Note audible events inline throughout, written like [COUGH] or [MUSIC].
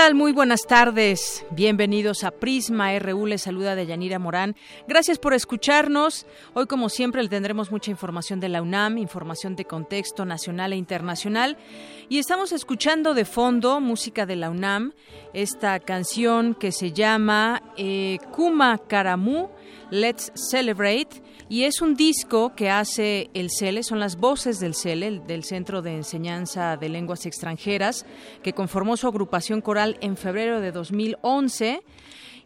Muy buenas tardes. Bienvenidos a Prisma RU. Les saluda Deyanira Morán. Gracias por escucharnos. Hoy, como siempre, le tendremos mucha información de la UNAM, información de contexto nacional e internacional. Y estamos escuchando de fondo música de la UNAM, esta canción que se llama eh, Kuma Karamu, Let's Celebrate y es un disco que hace el CELE, son las voces del CELE, del Centro de Enseñanza de Lenguas Extranjeras, que conformó su agrupación coral en febrero de 2011.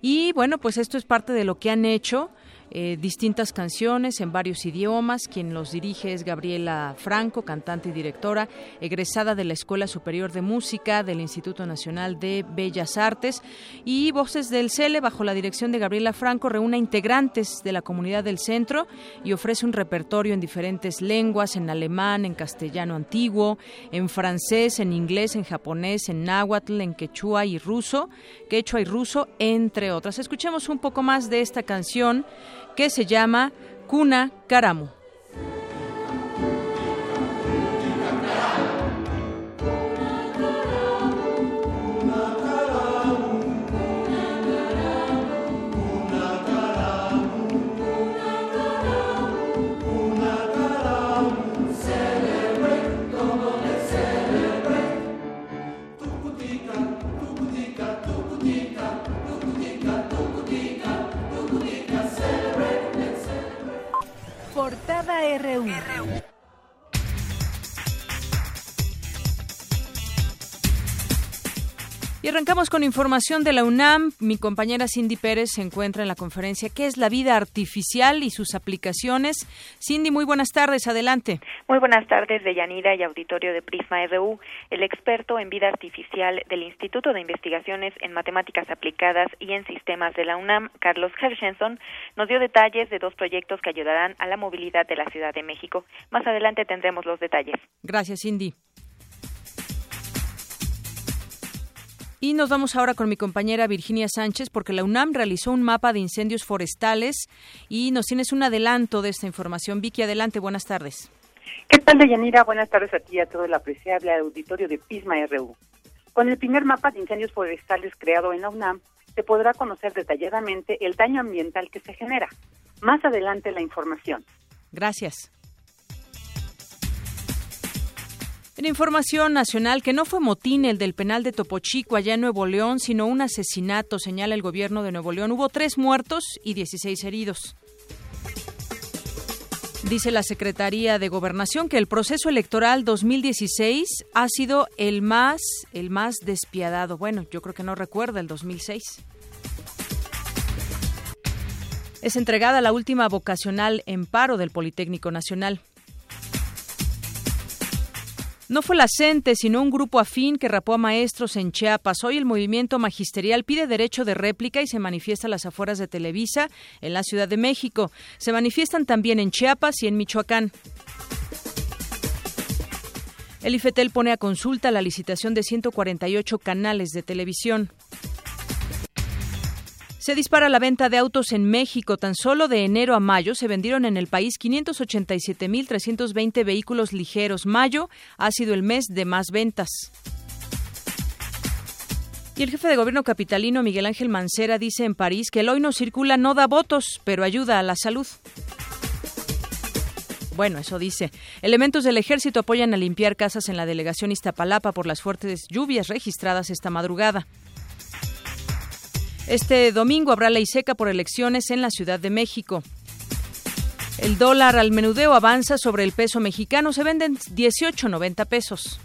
Y bueno, pues esto es parte de lo que han hecho eh, distintas canciones en varios idiomas. Quien los dirige es Gabriela Franco, cantante y directora, egresada de la Escuela Superior de Música del Instituto Nacional de Bellas Artes. Y Voces del Cele, bajo la dirección de Gabriela Franco, reúne integrantes de la comunidad del centro y ofrece un repertorio en diferentes lenguas, en alemán, en castellano antiguo, en francés, en inglés, en japonés, en náhuatl, en quechua y ruso, quechua y ruso, entre otras. Escuchemos un poco más de esta canción que se llama Cuna Caramu. Arrancamos con información de la UNAM. Mi compañera Cindy Pérez se encuentra en la conferencia ¿Qué es la vida artificial y sus aplicaciones? Cindy, muy buenas tardes. Adelante. Muy buenas tardes, Deyanira y auditorio de Prisma RU. El experto en vida artificial del Instituto de Investigaciones en Matemáticas Aplicadas y en Sistemas de la UNAM, Carlos Hershenson, nos dio detalles de dos proyectos que ayudarán a la movilidad de la Ciudad de México. Más adelante tendremos los detalles. Gracias, Cindy. Y nos vamos ahora con mi compañera Virginia Sánchez porque la UNAM realizó un mapa de incendios forestales y nos tienes un adelanto de esta información. Vicky, adelante, buenas tardes. ¿Qué tal, Deyanira? Buenas tardes a ti y a todo el apreciable auditorio de Pisma RU. Con el primer mapa de incendios forestales creado en la UNAM, se podrá conocer detalladamente el daño ambiental que se genera. Más adelante la información. Gracias. En información nacional, que no fue motín el del penal de Topo Chico allá en Nuevo León, sino un asesinato, señala el gobierno de Nuevo León. Hubo tres muertos y 16 heridos. Dice la Secretaría de Gobernación que el proceso electoral 2016 ha sido el más, el más despiadado. Bueno, yo creo que no recuerda el 2006. Es entregada la última vocacional en paro del Politécnico Nacional. No fue la CENTE, sino un grupo afín que rapó a maestros en Chiapas. Hoy el movimiento magisterial pide derecho de réplica y se manifiesta a las afueras de Televisa, en la Ciudad de México. Se manifiestan también en Chiapas y en Michoacán. El IFETEL pone a consulta la licitación de 148 canales de televisión. Se dispara la venta de autos en México. Tan solo de enero a mayo se vendieron en el país 587.320 vehículos ligeros. Mayo ha sido el mes de más ventas. Y el jefe de gobierno capitalino, Miguel Ángel Mancera, dice en París que el hoy no circula no da votos, pero ayuda a la salud. Bueno, eso dice. Elementos del ejército apoyan a limpiar casas en la delegación Iztapalapa por las fuertes lluvias registradas esta madrugada. Este domingo habrá ley seca por elecciones en la Ciudad de México. El dólar al menudeo avanza sobre el peso mexicano, se venden 18.90 pesos.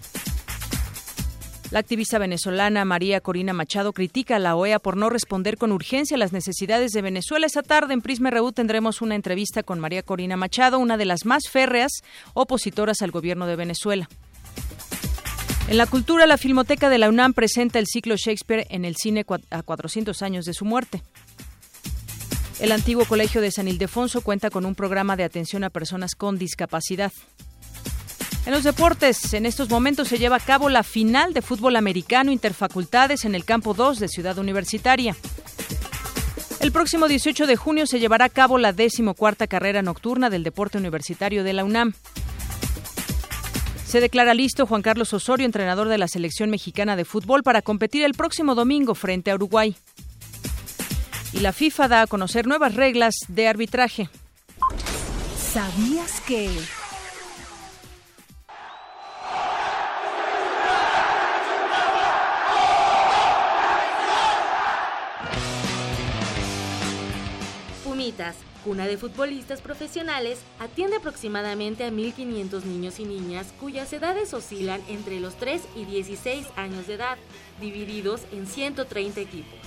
La activista venezolana María Corina Machado critica a la OEA por no responder con urgencia a las necesidades de Venezuela. Esta tarde en Prisma RU tendremos una entrevista con María Corina Machado, una de las más férreas opositoras al gobierno de Venezuela. En la cultura, la Filmoteca de la UNAM presenta el ciclo Shakespeare en el cine a 400 años de su muerte. El antiguo Colegio de San Ildefonso cuenta con un programa de atención a personas con discapacidad. En los deportes, en estos momentos se lleva a cabo la final de fútbol americano interfacultades en el campo 2 de Ciudad Universitaria. El próximo 18 de junio se llevará a cabo la decimocuarta carrera nocturna del deporte universitario de la UNAM. Se declara listo Juan Carlos Osorio, entrenador de la selección mexicana de fútbol, para competir el próximo domingo frente a Uruguay. Y la FIFA da a conocer nuevas reglas de arbitraje. ¿Sabías que... Pumitas, cuna de futbolistas profesionales, atiende aproximadamente a 1.500 niños y niñas cuyas edades oscilan entre los 3 y 16 años de edad, divididos en 130 equipos.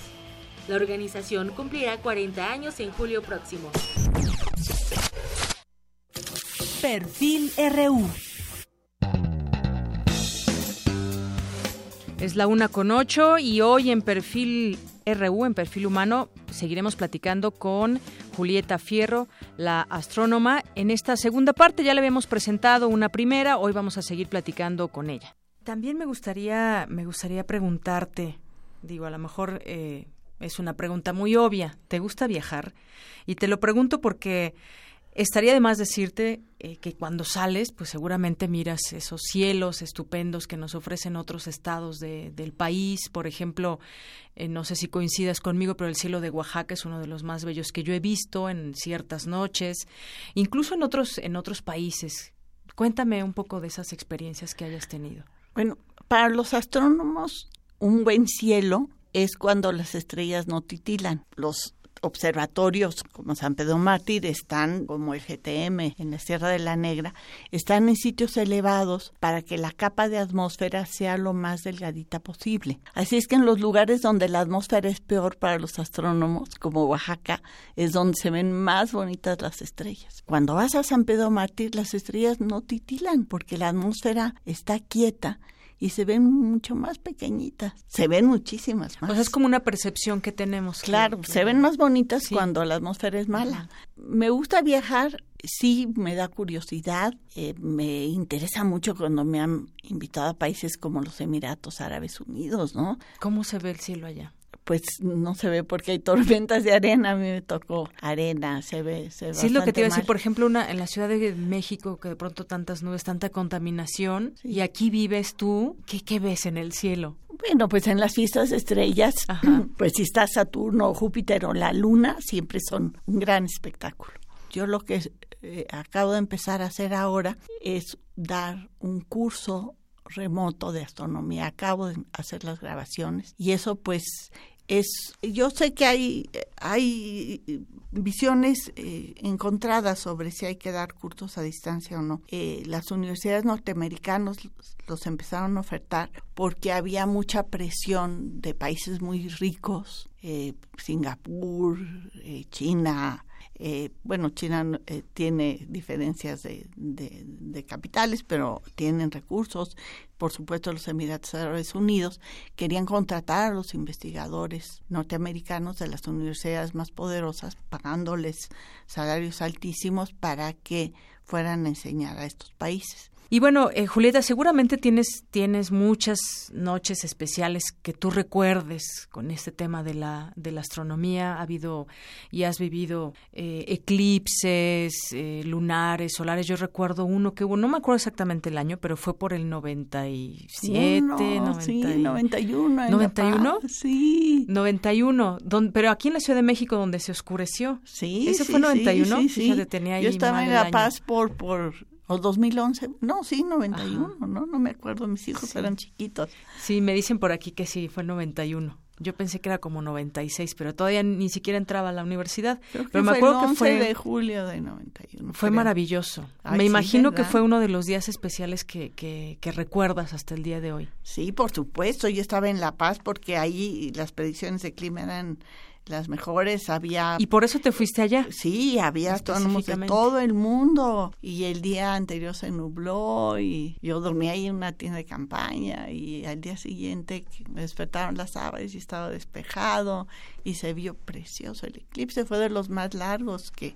La organización cumplirá 40 años en julio próximo. Perfil RU. Es la una con ocho y hoy en Perfil RU, en Perfil Humano, seguiremos platicando con Julieta Fierro, la astrónoma. En esta segunda parte ya le habíamos presentado una primera, hoy vamos a seguir platicando con ella. También me gustaría, me gustaría preguntarte, digo, a lo mejor eh, es una pregunta muy obvia. ¿Te gusta viajar? Y te lo pregunto porque estaría de más decirte eh, que cuando sales, pues seguramente miras esos cielos estupendos que nos ofrecen otros estados del país. Por ejemplo, eh, no sé si coincidas conmigo, pero el cielo de Oaxaca es uno de los más bellos que yo he visto en ciertas noches, incluso en otros, en otros países. Cuéntame un poco de esas experiencias que hayas tenido. Bueno, para los astrónomos, un buen cielo es cuando las estrellas no titilan. Los observatorios como San Pedro Mártir están, como el GTM en la Sierra de la Negra, están en sitios elevados para que la capa de atmósfera sea lo más delgadita posible. Así es que en los lugares donde la atmósfera es peor para los astrónomos, como Oaxaca, es donde se ven más bonitas las estrellas. Cuando vas a San Pedro Mártir, las estrellas no titilan porque la atmósfera está quieta y se ven mucho más pequeñitas. Se ven muchísimas más. O sea, es como una percepción que tenemos. Claro, se ven más bonitas cuando la atmósfera es mala. Me gusta viajar, sí, me da curiosidad, eh, me interesa mucho cuando me han invitado a países como los Emiratos Árabes Unidos, ¿no? ¿Cómo se ve el cielo allá? Pues no se ve porque hay tormentas de arena, a mí me tocó arena, se ve, se ve Sí, es lo que te iba a decir, por ejemplo, una en la Ciudad de México que de pronto tantas nubes, tanta contaminación y aquí vives tú, ¿qué, ¿qué ves en el cielo? Bueno, pues en las fiestas de estrellas, [CLEARS THROAT] pues si está Saturno, Júpiter o la Luna, siempre son un gran espectáculo. Yo lo que eh, acabo de empezar a hacer ahora es dar un curso remoto de astronomía. Acabo de hacer las grabaciones y eso pues es yo sé que hay hay visiones eh, encontradas sobre si hay que dar cursos a distancia o no. Eh, las universidades norteamericanas los empezaron a ofertar porque había mucha presión de países muy ricos, eh, Singapur, China, eh, bueno, China eh, tiene diferencias de, de, capitales, pero tienen recursos. Por supuesto, los Emiratos Árabes Unidos querían contratar a los investigadores norteamericanos de las universidades más poderosas, pagándoles salarios altísimos para que fueran a enseñar a estos países. Y bueno, eh, Julieta, seguramente tienes, tienes muchas noches especiales que tú recuerdes con este tema de la, de la astronomía. Ha habido y has vivido eh, eclipses, eh, lunares, solares. Yo recuerdo uno que hubo, no me acuerdo exactamente el año, pero fue por el 97, Uno, 90, sí, 91. en La ¿91? Paz, sí. 91, don, pero aquí en la Ciudad de México donde se oscureció. Sí, ¿Ese sí, fue 91? Sí, sí, Fíjate, tenía ahí Yo estaba en La. Paz por, por o 2011, no, sí, 91, no, no me acuerdo, mis hijos eran chiquitos. Sí, me dicen por aquí que sí, fue el 91. Yo pensé que era como 96, pero todavía ni siquiera entraba a la universidad. Creo que pero me fue acuerdo el 11 que fue de julio de 91. Fue creo. maravilloso. Ay, Me sí, imagino que fue uno de los días especiales que, que, que recuerdas hasta el día de hoy. Sí, por supuesto, yo estaba en La Paz porque ahí las predicciones de clima eran las mejores, había... ¿Y por eso te fuiste allá? Sí, había astrónomos de todo el mundo y el día anterior se nubló y yo dormí ahí en una tienda de campaña y al día siguiente me despertaron las aves y estaba despejado y se vio precioso el eclipse, fue de los más largos que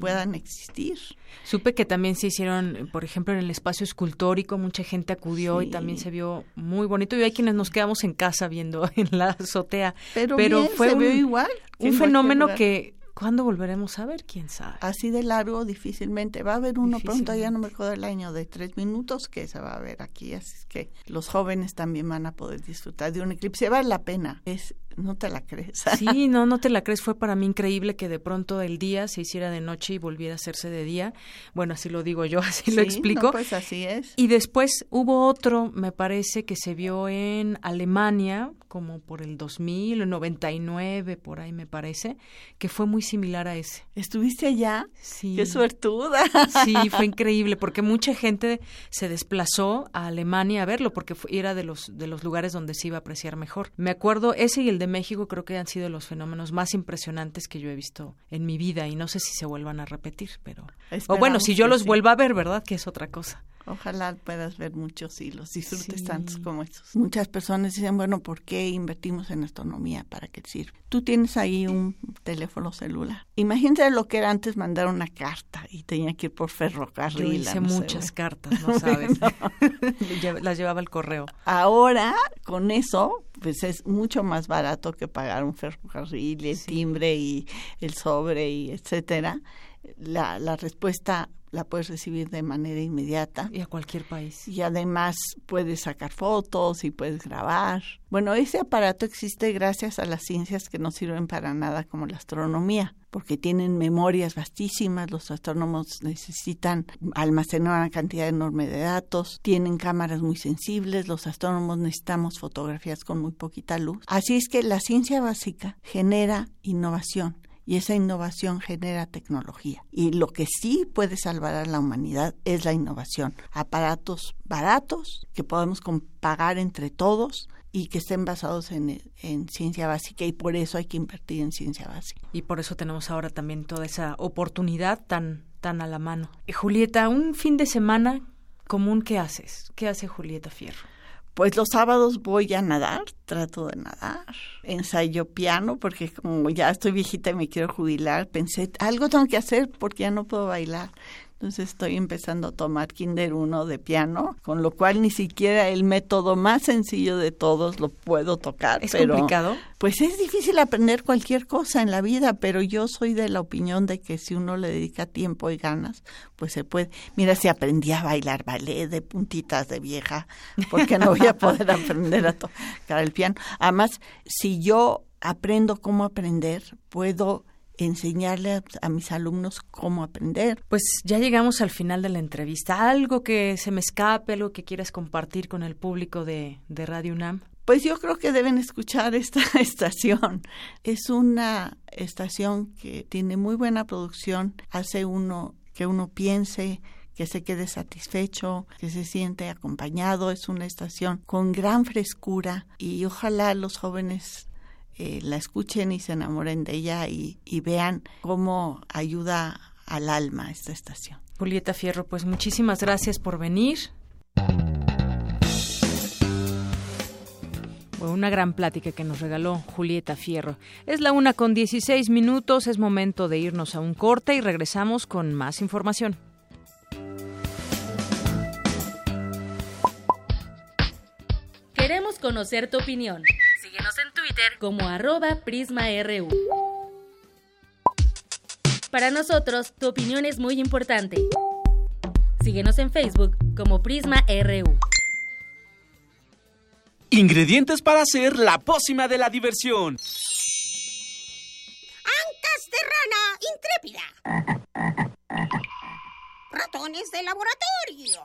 puedan existir. Supe que también se hicieron, por ejemplo, en el espacio escultórico, mucha gente acudió y también se vio muy bonito y hay quienes nos quedamos en casa viendo [LAUGHS] en la azotea. Pero, fue un, igual. Un fenómeno que ¿Cuándo volveremos a ver? ¿Quién sabe? Así de largo, difícilmente. Va a haber uno pronto, ya no me acuerdo el año, de tres minutos que se va a ver aquí. Así es que los jóvenes también van a poder disfrutar de un eclipse. Vale la pena. Es no te la crees. [LAUGHS] Sí, no, no te la crees. Fue para mí increíble que de pronto el día se hiciera de noche y volviera a hacerse de día. Bueno, así lo digo yo, [LAUGHS] así lo explico. pues así es. Y después hubo otro, me parece, que se vio en Alemania, como por el 2000 o 99, por ahí me parece, que fue muy similar a ese. ¿Estuviste allá? Sí. ¡Qué suertuda! Sí, fue [LAUGHS] increíble, porque mucha gente se desplazó a Alemania a verlo, porque era de los, de los lugares donde se iba a apreciar mejor. Me acuerdo, ese y el de México creo que han sido los fenómenos más impresionantes que yo he visto en mi vida, y no sé si se vuelvan a repetir, pero... o bueno, si yo los vuelvo a ver, ¿verdad? Que es otra cosa. Ojalá puedas ver muchos y los disfrutes tantos como esos. Muchas personas dicen, bueno, ¿por qué invertimos en astronomía? ¿Para qué sirve? Tú tienes ahí un teléfono celular. Imagínate lo que era antes mandar una carta y tenía que ir por ferrocarril. Yo hice muchas cartas, no [LAUGHS] sabes. [LAUGHS] Las llevaba el correo. Ahora, con eso, pues es mucho más barato que pagar un ferrocarril, el timbre y el sobre y etcétera. La, la respuesta la puedes recibir de manera inmediata. Y a cualquier país. Y además puedes sacar fotos y puedes grabar. Bueno, ese aparato existe gracias a las ciencias que no sirven para nada como la astronomía, porque tienen memorias vastísimas, los astrónomos necesitan almacenar una cantidad enorme de datos, tienen cámaras muy sensibles, los astrónomos necesitamos fotografías con muy poquita luz. Así es que la ciencia básica genera innovación y esa innovación genera tecnología. Y lo que sí puede salvar a la humanidad es la innovación. Aparatos baratos que podemos pagar entre todos y que estén basados en, en, ciencia básica y por eso hay que invertir en ciencia básica. Y por eso tenemos ahora también toda esa oportunidad tan, tan a la mano. Eh, Julieta, un fin de semana común, ¿qué haces? ¿Qué hace Julieta Fierro? Pues los sábados voy a nadar, trato de nadar, ensayo piano porque como ya estoy viejita y me quiero jubilar, pensé, algo tengo que hacer porque ya no puedo bailar. Entonces estoy empezando a tomar Kinder 1 de piano, con lo cual ni siquiera el método más sencillo de todos lo puedo tocar. ¿Es complicado? Pues es difícil aprender cualquier cosa en la vida, pero yo soy de la opinión de que si uno le dedica tiempo y ganas, pues se puede. Mira, si aprendí a bailar ballet de puntitas de vieja, ¿por qué no voy a poder aprender a tocar el piano? Además, si yo aprendo cómo aprender, puedo enseñarle a, mis alumnos cómo aprender. Pues ya llegamos al final de la entrevista. ¿Algo que se me escape, algo que quieras compartir con el público de, de Radio UNAM? Pues yo creo que deben escuchar esta [LAUGHS] estación. Es una estación que tiene muy buena producción, hace uno que uno piense, que se quede satisfecho, que se siente acompañado. Es una estación con gran frescura y ojalá los jóvenes eh, la escuchen y se enamoren de ella y, y vean cómo ayuda al alma esta estación. Julieta Fierro, pues muchísimas gracias por venir. Fue una gran plática que nos regaló Julieta Fierro. Es la una con 16 minutos, es momento de irnos a un corte y regresamos con más información. Queremos conocer tu opinión. Twitter como arroba PrismaRU. Para nosotros, tu opinión es muy importante. Síguenos en Facebook como PrismaRU. Ingredientes para hacer la pócima de la diversión. Ancas de rana intrépida. Ratones de laboratorio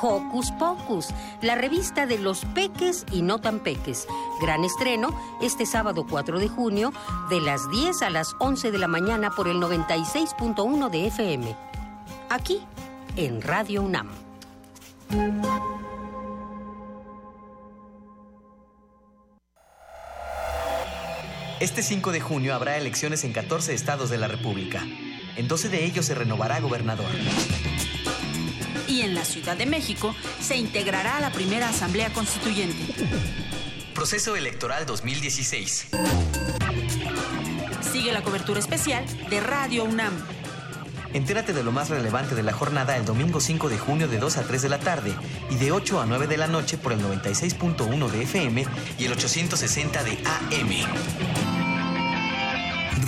Hocus Pocus, la revista de los peques y no tan peques. Gran estreno este sábado 4 de junio de las 10 a las 11 de la mañana por el 96.1 de FM. Aquí, en Radio UNAM. Este 5 de junio habrá elecciones en 14 estados de la República. En 12 de ellos se renovará gobernador. Y en la Ciudad de México se integrará a la primera Asamblea Constituyente. Proceso Electoral 2016. Sigue la cobertura especial de Radio UNAM. Entérate de lo más relevante de la jornada el domingo 5 de junio de 2 a 3 de la tarde y de 8 a 9 de la noche por el 96.1 de FM y el 860 de AM.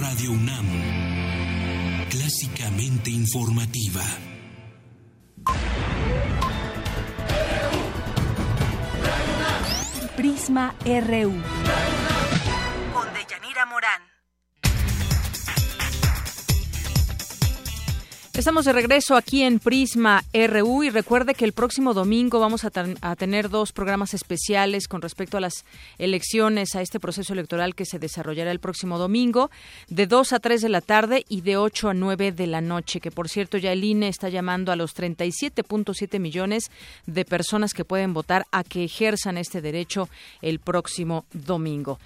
Radio UNAM. Clásicamente informativa. Prisma RU. Estamos de regreso aquí en Prisma RU y recuerde que el próximo domingo vamos a, tener dos programas especiales con respecto a las elecciones, a este proceso electoral que se desarrollará el próximo domingo, de 2 a 3 de la tarde y de 8 a 9 de la noche, que por cierto ya el INE está llamando a los 37.7 millones de personas que pueden votar a que ejerzan este derecho el próximo domingo.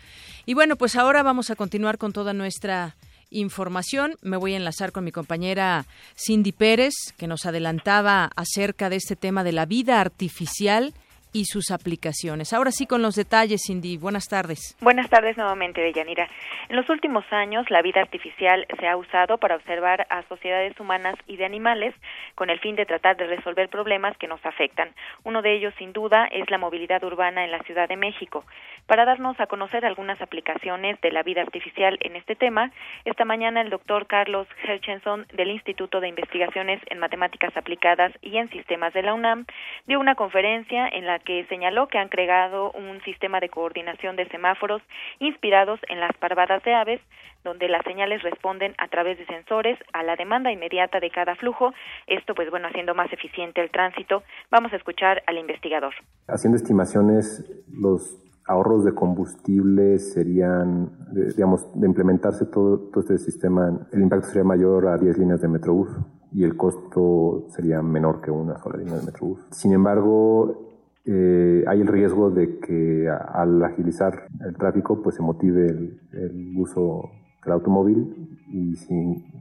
Y bueno, pues ahora vamos a continuar con toda nuestra información. Me voy a enlazar con mi compañera Cindy Pérez, que nos adelantaba acerca de este tema de la vida artificial y sus aplicaciones. Ahora sí con los detalles, Cindy. Buenas tardes. Buenas tardes nuevamente, Deyanira. En los últimos años, la vida artificial se ha usado para observar a sociedades humanas y de animales con el fin de tratar de resolver problemas que nos afectan. Uno de ellos, sin duda, es la movilidad urbana en la Ciudad de México. Para darnos a conocer algunas aplicaciones de la vida artificial en este tema, esta mañana el doctor Carlos Herchenson del Instituto de Investigaciones en Matemáticas Aplicadas y en Sistemas de la UNAM dio una conferencia en la que señaló que han creado un sistema de coordinación de semáforos inspirados en las parvadas de aves, donde las señales responden a través de sensores a la demanda inmediata de cada flujo, esto pues bueno, haciendo más eficiente el tránsito. Vamos a escuchar al investigador. Haciendo estimaciones, los ahorros de combustible serían, digamos, de implementarse todo, todo este sistema, el impacto sería mayor a 10 líneas de Metrobús y el costo sería menor que una sola línea de Metrobús. Sin embargo, eh, hay el riesgo de que al agilizar el tráfico pues se motive el, el uso del automóvil y si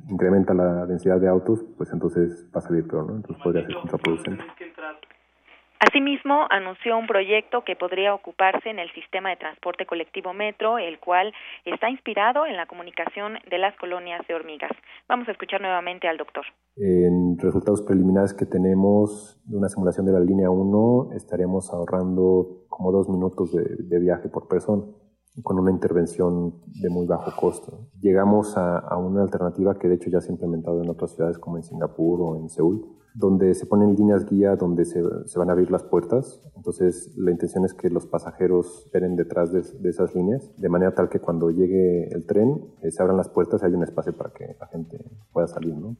incrementa la densidad de autos pues entonces va a salir peor, ¿no? entonces podría ser contraproducente. Asimismo, anunció un proyecto que podría ocuparse en el sistema de transporte colectivo Metro, el cual está inspirado en la comunicación de las colonias de hormigas. Vamos a escuchar nuevamente al doctor. En resultados preliminares que tenemos de una simulación de la línea 1, estaríamos ahorrando como dos minutos de, viaje por persona con una intervención de muy bajo costo. Llegamos a, una alternativa que de hecho ya se ha implementado en otras ciudades como en Singapur o en Seúl, donde se ponen líneas guía donde se, se, van a abrir las puertas. Entonces, la intención es que los pasajeros esperen detrás de, de esas líneas, de manera tal que cuando llegue el tren eh, se abran las puertas y hay un espacio para que la gente pueda salir, ¿no?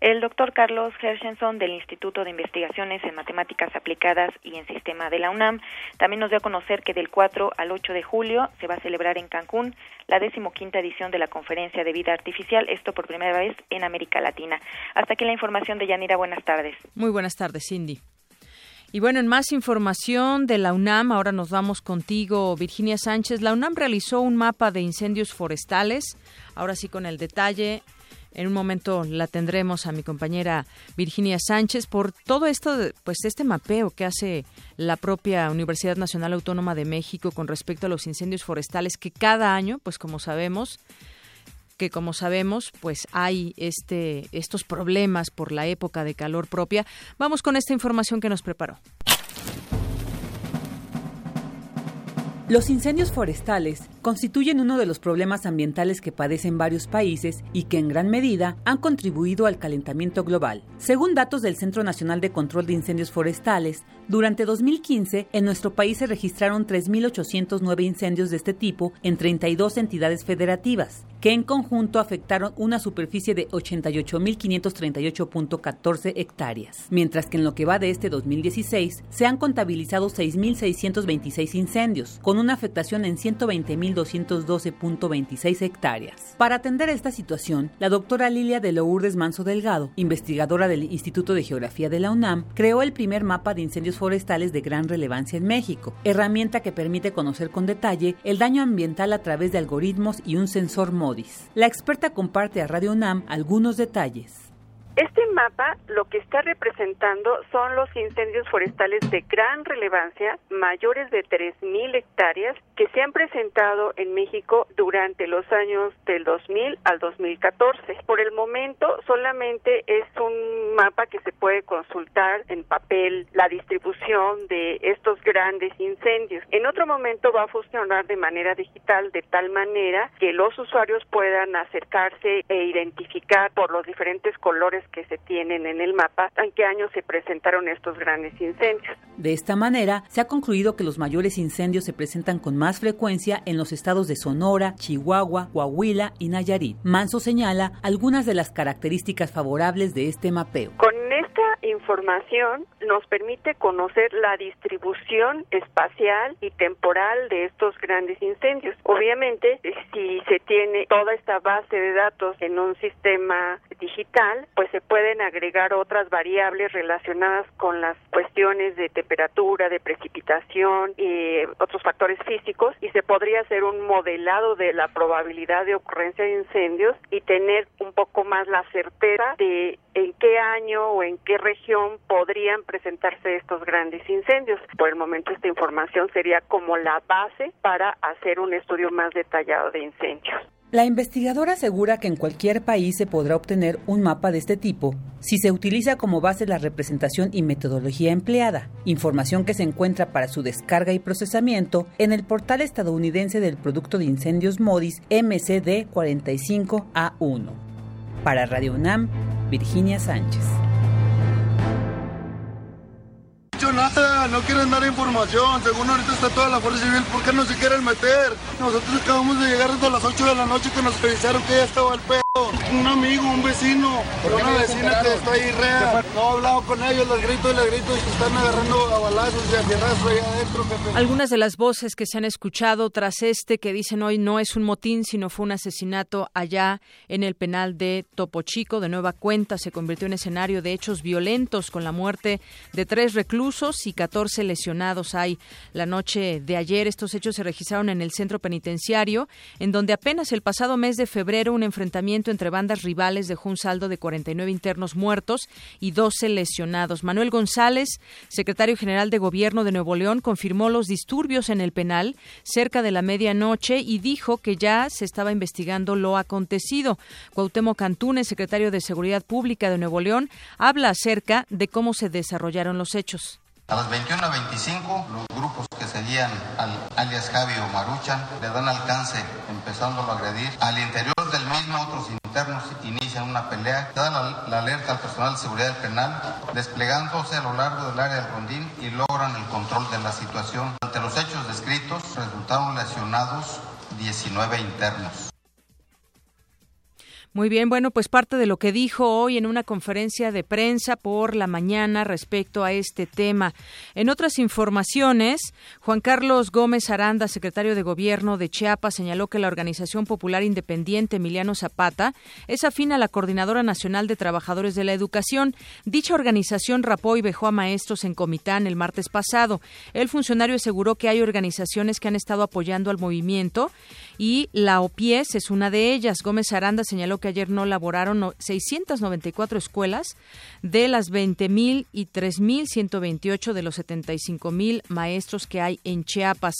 El doctor Carlos Hershenson del Instituto de Investigaciones en Matemáticas Aplicadas y en Sistema de la UNAM también nos dio a conocer que del 4 al 8 de julio se va a celebrar en Cancún la decimoquinta edición de la Conferencia de Vida Artificial, esto por primera vez en América Latina. Hasta aquí la información de Yanira. Buenas tardes. Muy buenas tardes, Cindy. Y bueno, en más información de la UNAM, ahora nos vamos contigo, Virginia Sánchez. La UNAM realizó un mapa de incendios forestales, ahora sí con el detalle en un momento la tendremos a mi compañera Virginia Sánchez por todo esto, pues este mapeo que hace la propia Universidad Nacional Autónoma de México con respecto a los incendios forestales que cada año, pues como sabemos, que como sabemos, pues hay este estos problemas por la época de calor propia. Vamos con esta información que nos preparó. Los incendios forestales constituyen uno de los problemas ambientales que padecen varios países y que en gran medida han contribuido al calentamiento global. Según datos del Centro Nacional de Control de Incendios Forestales, durante 2015 en nuestro país se registraron 3.809 incendios de este tipo en 32 entidades federativas. Que en conjunto afectaron una superficie de 88.538.14 hectáreas, mientras que en lo que va de este 2016 se han contabilizado 6.626 incendios, con una afectación en 120.212.26 hectáreas. Para atender esta situación, la doctora Lilia de Lourdes Manso Delgado, investigadora del Instituto de Geografía de la UNAM, creó el primer mapa de incendios forestales de gran relevancia en México, herramienta que permite conocer con detalle el daño ambiental a través de algoritmos y un sensor La experta comparte a Radio UNAM algunos detalles. Este mapa lo que está representando son los incendios forestales de gran relevancia, mayores de 3.000 hectáreas, que se han presentado en México durante los años del 2000 al 2014. Por el momento solamente es un mapa que se puede consultar en papel la distribución de estos grandes incendios. En otro momento va a funcionar de manera digital de tal manera que los usuarios puedan acercarse e identificar por los diferentes colores que se tienen en el mapa en qué año se presentaron estos grandes incendios. De esta manera, se ha concluido que los mayores incendios se presentan con más frecuencia en los estados de Sonora, Chihuahua, Coahuila y Nayarit. Manso señala algunas de las características favorables de este mapeo. Con esta información nos permite conocer la distribución espacial y temporal de estos grandes incendios. Obviamente, si se tiene toda esta base de datos en un sistema digital, pues se pueden agregar otras variables relacionadas con las cuestiones de temperatura, de precipitación y otros factores físicos y se podría hacer un modelado de la probabilidad de ocurrencia de incendios y tener un poco más la certeza de en qué año o en qué región podrían presentarse estos grandes incendios. Por el momento esta información sería como la base para hacer un estudio más detallado de incendios. La investigadora asegura que en cualquier país se podrá obtener un mapa de este tipo si se utiliza como base la representación y metodología empleada, información que se encuentra para su descarga y procesamiento en el portal estadounidense del Producto de Incendios MODIS MCD45A1. Para Radio UNAM, Virginia Sánchez no quieren dar información. Según ahorita está toda la Fuerza Civil, ¿por qué no se quieren meter? Nosotros acabamos de llegar desde las 8 de la noche que nos avisaron que ya estaba el pedo. Un amigo, un vecino, una vecina que está ahí real. No he hablado con ellos, les grito y les grito y se están agarrando a balazos y a fierrazos ahí adentro, Algunas de las voces que se han escuchado tras este que dicen hoy no es un motín, sino fue un asesinato allá en el penal de Topo Chico. De nueva cuenta se convirtió en escenario de hechos violentos con la muerte de tres reclusos y 14 lesionados hay. La noche de ayer estos hechos se registraron en el centro penitenciario, en donde apenas el pasado mes de febrero un enfrentamiento entre bandas rivales dejó un saldo de 49 internos muertos y 12 lesionados. Manuel González, secretario general de Gobierno de Nuevo León, confirmó los disturbios en el penal cerca de la medianoche y dijo que ya se estaba investigando lo acontecido. Cuauhtémoc Cantúnez, secretario de Seguridad Pública de Nuevo León, habla acerca de cómo se desarrollaron los hechos. A las 21.25, los grupos que seguían al alias Javi o Maruchan le dan alcance, empezándolo a agredir. Al interior del mismo, otros internos inician una pelea, dan la, la, alerta al personal de seguridad del penal, desplegándose a lo largo del área del rondín y logran el control de la situación. Ante los hechos descritos, resultaron lesionados 19 internos. Muy bien, bueno, pues parte de lo que dijo hoy en una conferencia de prensa por la mañana respecto a este tema. En otras informaciones, Juan Carlos Gómez Aranda, secretario de Gobierno de Chiapas, señaló que la Organización Popular Independiente Emiliano Zapata es afín a la Coordinadora Nacional de Trabajadores de la Educación. Dicha organización rapó y vejó a maestros en Comitán el martes pasado. El funcionario aseguró que hay organizaciones que han estado apoyando al movimiento y la OPIES es una de ellas. Gómez Aranda señaló que ayer no laboraron 694 escuelas de las 20.000 y 3.128 de los 75.000 maestros que hay en Chiapas.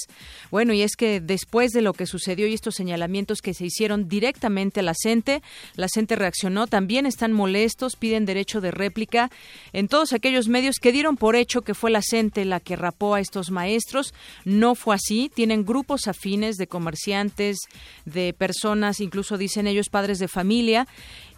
Bueno, y es que después de lo que sucedió y estos señalamientos que se hicieron directamente a la CENTE, la CENTE reaccionó, también están molestos, piden derecho de réplica en todos aquellos medios que dieron por hecho que fue la CENTE la que rapó a estos maestros. No fue así, tienen grupos afines de comerciantes, de personas, incluso dicen ellos padres de familia, familia.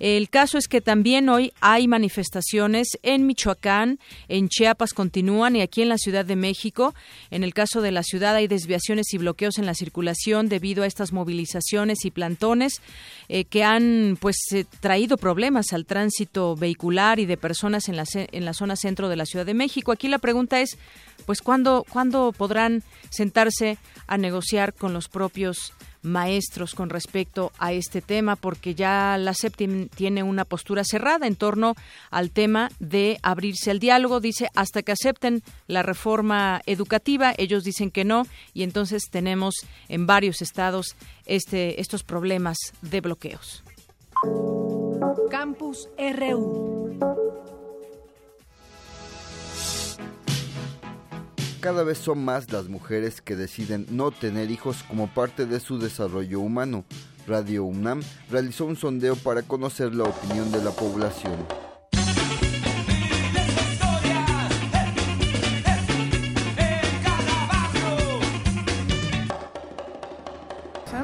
El caso es que también hoy hay manifestaciones en Michoacán, en Chiapas continúan y aquí en la Ciudad de México. En el caso de la ciudad hay desviaciones y bloqueos en la circulación debido a estas movilizaciones y plantones eh, que han pues eh, traído problemas al tránsito vehicular y de personas en la, en la zona centro de la Ciudad de México. Aquí la pregunta es, pues ¿cuándo, ¿cuándo podrán sentarse a negociar con los propios maestros con respecto a este tema, porque ya la SEPTIM tiene una postura cerrada en torno al tema de abrirse al diálogo. Dice, hasta que acepten la reforma educativa, ellos dicen que no, y entonces tenemos en varios estados este, estos problemas de bloqueos. Campus RU. Cada vez son más las mujeres que deciden no tener hijos como parte de su desarrollo humano. Radio UNAM realizó un sondeo para conocer la opinión de la población.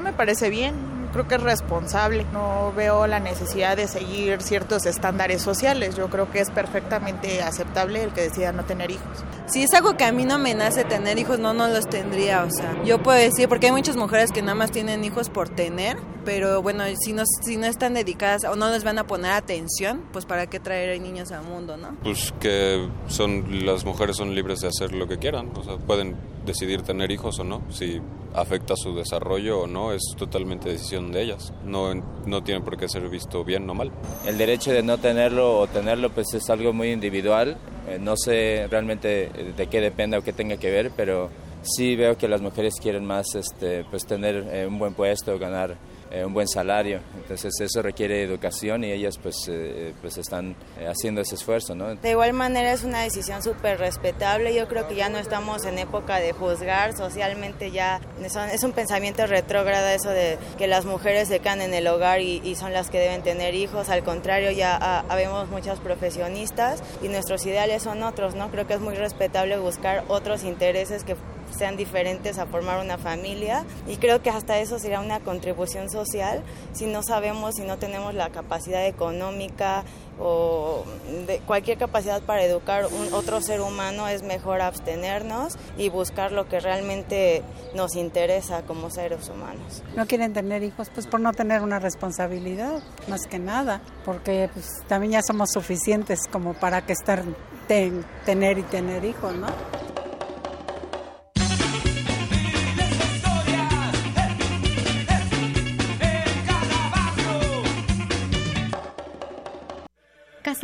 Me parece bien, creo que es responsable. No veo la necesidad de seguir ciertos estándares sociales. Yo creo que es perfectamente aceptable el que decida no tener hijos. Si es algo que a mí no me nace tener hijos, no, no los tendría. O sea, yo puedo decir, porque hay muchas mujeres que nada más tienen hijos por tener, pero bueno, si no, si no están dedicadas o no les van a poner atención, pues para qué traer niños al mundo, ¿no? Pues que son las mujeres son libres de hacer lo que quieran, o sea, pueden decidir tener hijos o no, si afecta su desarrollo o no, es totalmente decisión de ellas. No, no tiene por qué ser visto bien o mal. El derecho de no tenerlo o tenerlo pues es algo muy individual. Eh, no sé realmente de qué depende o qué tenga que ver, pero sí veo que las mujeres quieren más este, pues tener eh, un buen puesto, ganar eh, un buen salario. Entonces eso requiere educación y ellas pues, eh, pues están eh, haciendo ese esfuerzo. ¿no? De igual manera es una decisión súper respetable. Yo creo que ya no estamos en época de juzgar. Socialmente ya es un pensamiento retrógrado eso de que las mujeres se quedan en el hogar y, son las que deben tener hijos. Al contrario, ya habemos muchas profesionistas y nuestros ideales son otros. ¿no? Creo que es muy respetable buscar otros intereses que sean diferentes a formar una familia y creo que hasta eso sería una contribución social si no sabemos, si no tenemos la capacidad económica o de cualquier capacidad para educar un otro ser humano es mejor abstenernos y buscar lo que realmente nos interesa como seres humanos. No quieren tener hijos pues por no tener una responsabilidad, más que nada, porque pues también ya somos suficientes como para que estar tener y tener hijos, ¿no?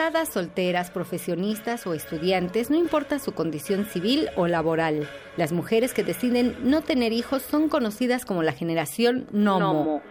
Casadas, solteras, profesionistas o estudiantes, no importa su condición civil o laboral. Las mujeres que deciden no tener hijos son conocidas como la generación Nomo.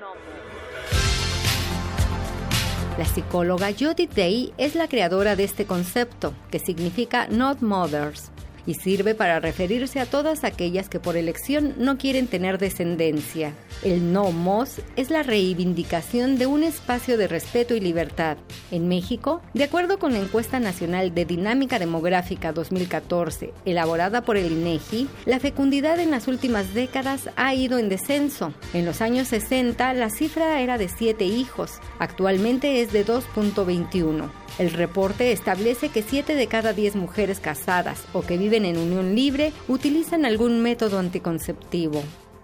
La psicóloga Judith Day es la creadora de este concepto, que significa Not Mothers, y sirve para referirse a todas aquellas que por elección no quieren tener descendencia. El nomos es la reivindicación de un espacio de respeto y libertad. En México, de acuerdo con la encuesta nacional de dinámica demográfica 2014, elaborada por el INEGI, la fecundidad en las últimas décadas ha ido en descenso. En los años 60 la cifra era de 7 hijos, actualmente es de 2.21. El reporte establece que 7 de cada 10 mujeres casadas o que viven en unión libre utilizan algún método anticonceptivo.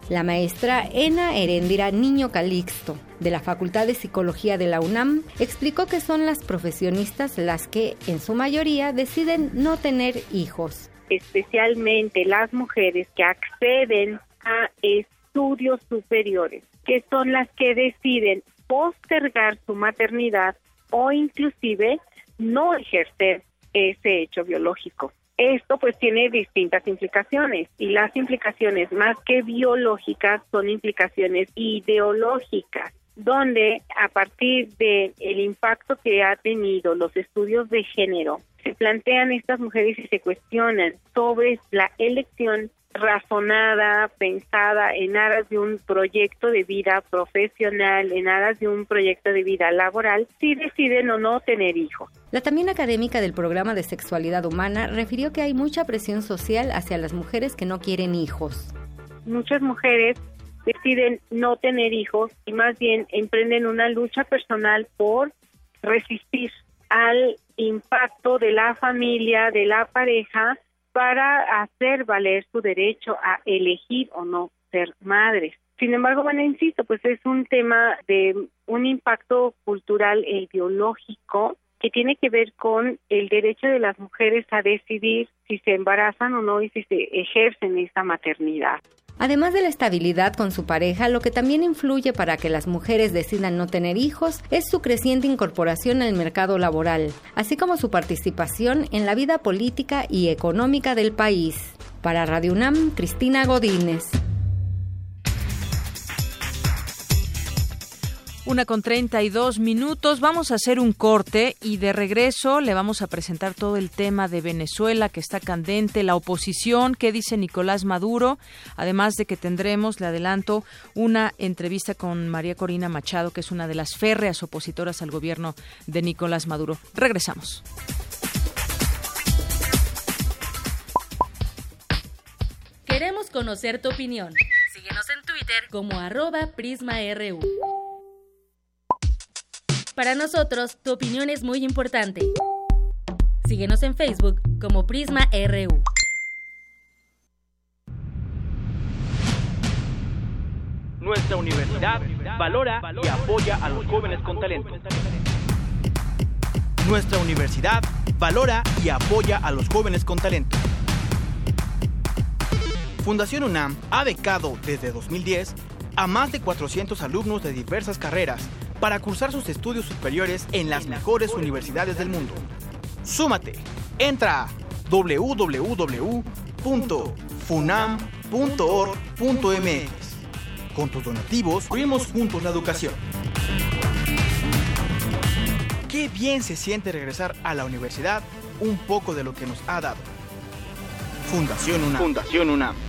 La maestra Ena Herendira Niño Calixto, de la Facultad de Psicología de la UNAM, explicó que son las profesionistas las que, en su mayoría, deciden no tener hijos. Especialmente las mujeres que acceden a estudios superiores, que son las que deciden postergar su maternidad o inclusive no ejercer ese hecho biológico. Esto pues tiene distintas implicaciones y las implicaciones más que biológicas son implicaciones ideológicas donde a partir del el impacto que ha tenido los estudios de género se plantean estas mujeres y se cuestionan sobre la elección razonada, pensada en aras de un proyecto de vida profesional, en aras de un proyecto de vida laboral, si deciden o no tener hijos. La también académica del programa de sexualidad humana refirió que hay mucha presión social hacia las mujeres que no quieren hijos. Muchas mujeres deciden no tener hijos y más bien emprenden una lucha personal por resistir al impacto de la familia, de la pareja, para hacer valer su derecho a elegir o no ser madres. Sin embargo, bueno, insisto, pues es un tema de un impacto cultural e ideológico que tiene que ver con el derecho de las mujeres a decidir si se embarazan o no y si se ejercen esta maternidad. Además de la estabilidad con su pareja, lo que también influye para que las mujeres decidan no tener hijos es su creciente incorporación al mercado laboral, así como su participación en la vida política y económica del país. Para Radio UNAM, Cristina Godínez. Una con 32 minutos. Vamos a hacer un corte y de regreso le vamos a presentar todo el tema de Venezuela que está candente, la oposición, qué dice Nicolás Maduro, además de que tendremos, le adelanto, una entrevista con María Corina Machado, que es una de las férreas opositoras al gobierno de Nicolás Maduro. Regresamos. Queremos conocer tu opinión. Síguenos en Twitter como arroba PrismaRU. Para nosotros, tu opinión es muy importante. Síguenos en Facebook como Prisma RU. Nuestra universidad valora y apoya a los jóvenes con talento. Nuestra universidad valora y apoya a los jóvenes con talento. Fundación UNAM ha becado desde 2010 a más de 400 alumnos de diversas carreras para cursar sus estudios superiores en las mejores universidades del mundo. Súmate. Entra a www.funam.org.mx. Con tus donativos, construimos juntos la educación. Qué bien se siente regresar a la universidad un poco de lo que nos ha dado. Fundación UNAM. Fundación UNAM.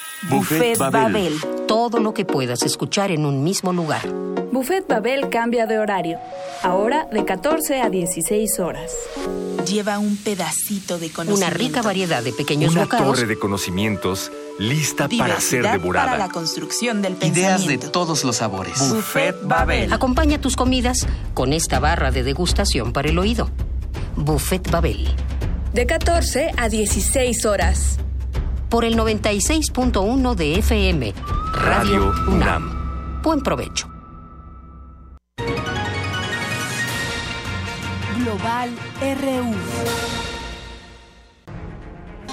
Buffet Babel. Todo lo que puedas escuchar en un mismo lugar. Buffet Babel cambia de horario. Ahora de 14 a 16 horas. Lleva un pedacito de conocimiento. Una rica variedad de pequeños Una bocados. torre de conocimientos lista para ser devorada. Para la construcción del Ideas de pensamiento. todos los sabores. Buffet Babel. Acompaña tus comidas con esta barra de degustación para el oído. Buffet Babel. De 14 a 16 horas. Por el 96.1 de FM. Radio UNAM. Buen provecho. Global RU.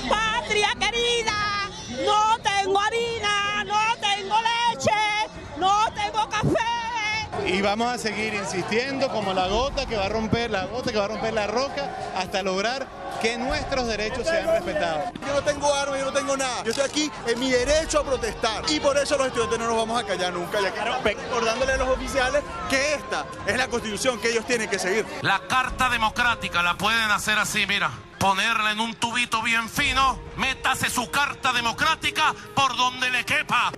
Patria querida, no tengo harina, no tengo leche, no tengo café. Y vamos a seguir insistiendo como la gota que va a romper la gota que va a romper la roca hasta lograr que nuestros derechos sean respetados. Yo no tengo armas, yo no tengo nada. Yo estoy aquí en mi derecho a protestar. Y por eso los estudiantes no nos vamos a callar nunca. Y aquí recordándole a los oficiales que esta es la constitución que ellos tienen que seguir. La carta democrática la pueden hacer así, mira. Ponerla en un tubito bien fino, métase su carta democrática por donde le quepa.